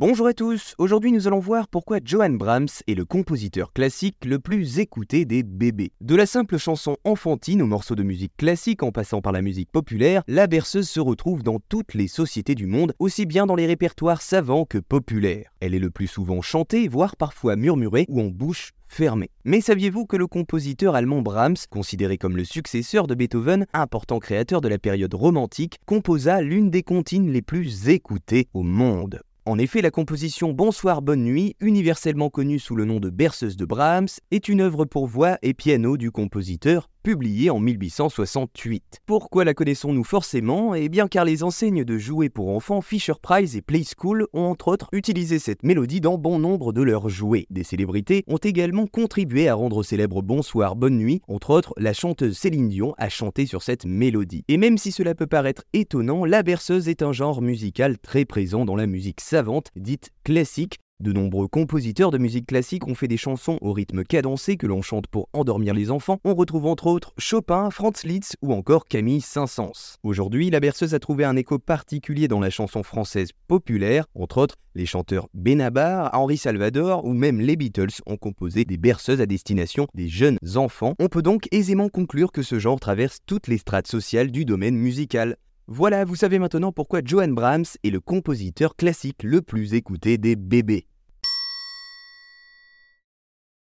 Bonjour à tous, aujourd'hui nous allons voir pourquoi Johann Brahms est le compositeur classique le plus écouté des bébés. De la simple chanson enfantine au morceau de musique classique en passant par la musique populaire, la berceuse se retrouve dans toutes les sociétés du monde, aussi bien dans les répertoires savants que populaires. Elle est le plus souvent chantée, voire parfois murmurée ou en bouche fermée. Mais saviez-vous que le compositeur allemand Brahms, considéré comme le successeur de Beethoven, important créateur de la période romantique, composa l'une des comptines les plus écoutées au monde? En effet, la composition Bonsoir Bonne Nuit, universellement connue sous le nom de Berceuse de Brahms, est une œuvre pour voix et piano du compositeur publié en 1868. Pourquoi la connaissons-nous forcément? Eh bien car les enseignes de jouets pour enfants Fisher Price et Play School ont entre autres utilisé cette mélodie dans bon nombre de leurs jouets. Des célébrités ont également contribué à rendre célèbre Bonsoir Bonne Nuit, entre autres la chanteuse Céline Dion a chanté sur cette mélodie. Et même si cela peut paraître étonnant, la berceuse est un genre musical très présent dans la musique savante, dite classique, de nombreux compositeurs de musique classique ont fait des chansons au rythme cadencé que l'on chante pour endormir les enfants. On retrouve entre autres Chopin, Franz Liszt ou encore Camille Saint-Saëns. Aujourd'hui, la berceuse a trouvé un écho particulier dans la chanson française populaire. Entre autres, les chanteurs Benabar, Henri Salvador ou même les Beatles ont composé des berceuses à destination des jeunes enfants. On peut donc aisément conclure que ce genre traverse toutes les strates sociales du domaine musical. Voilà, vous savez maintenant pourquoi Johann Brahms est le compositeur classique le plus écouté des bébés.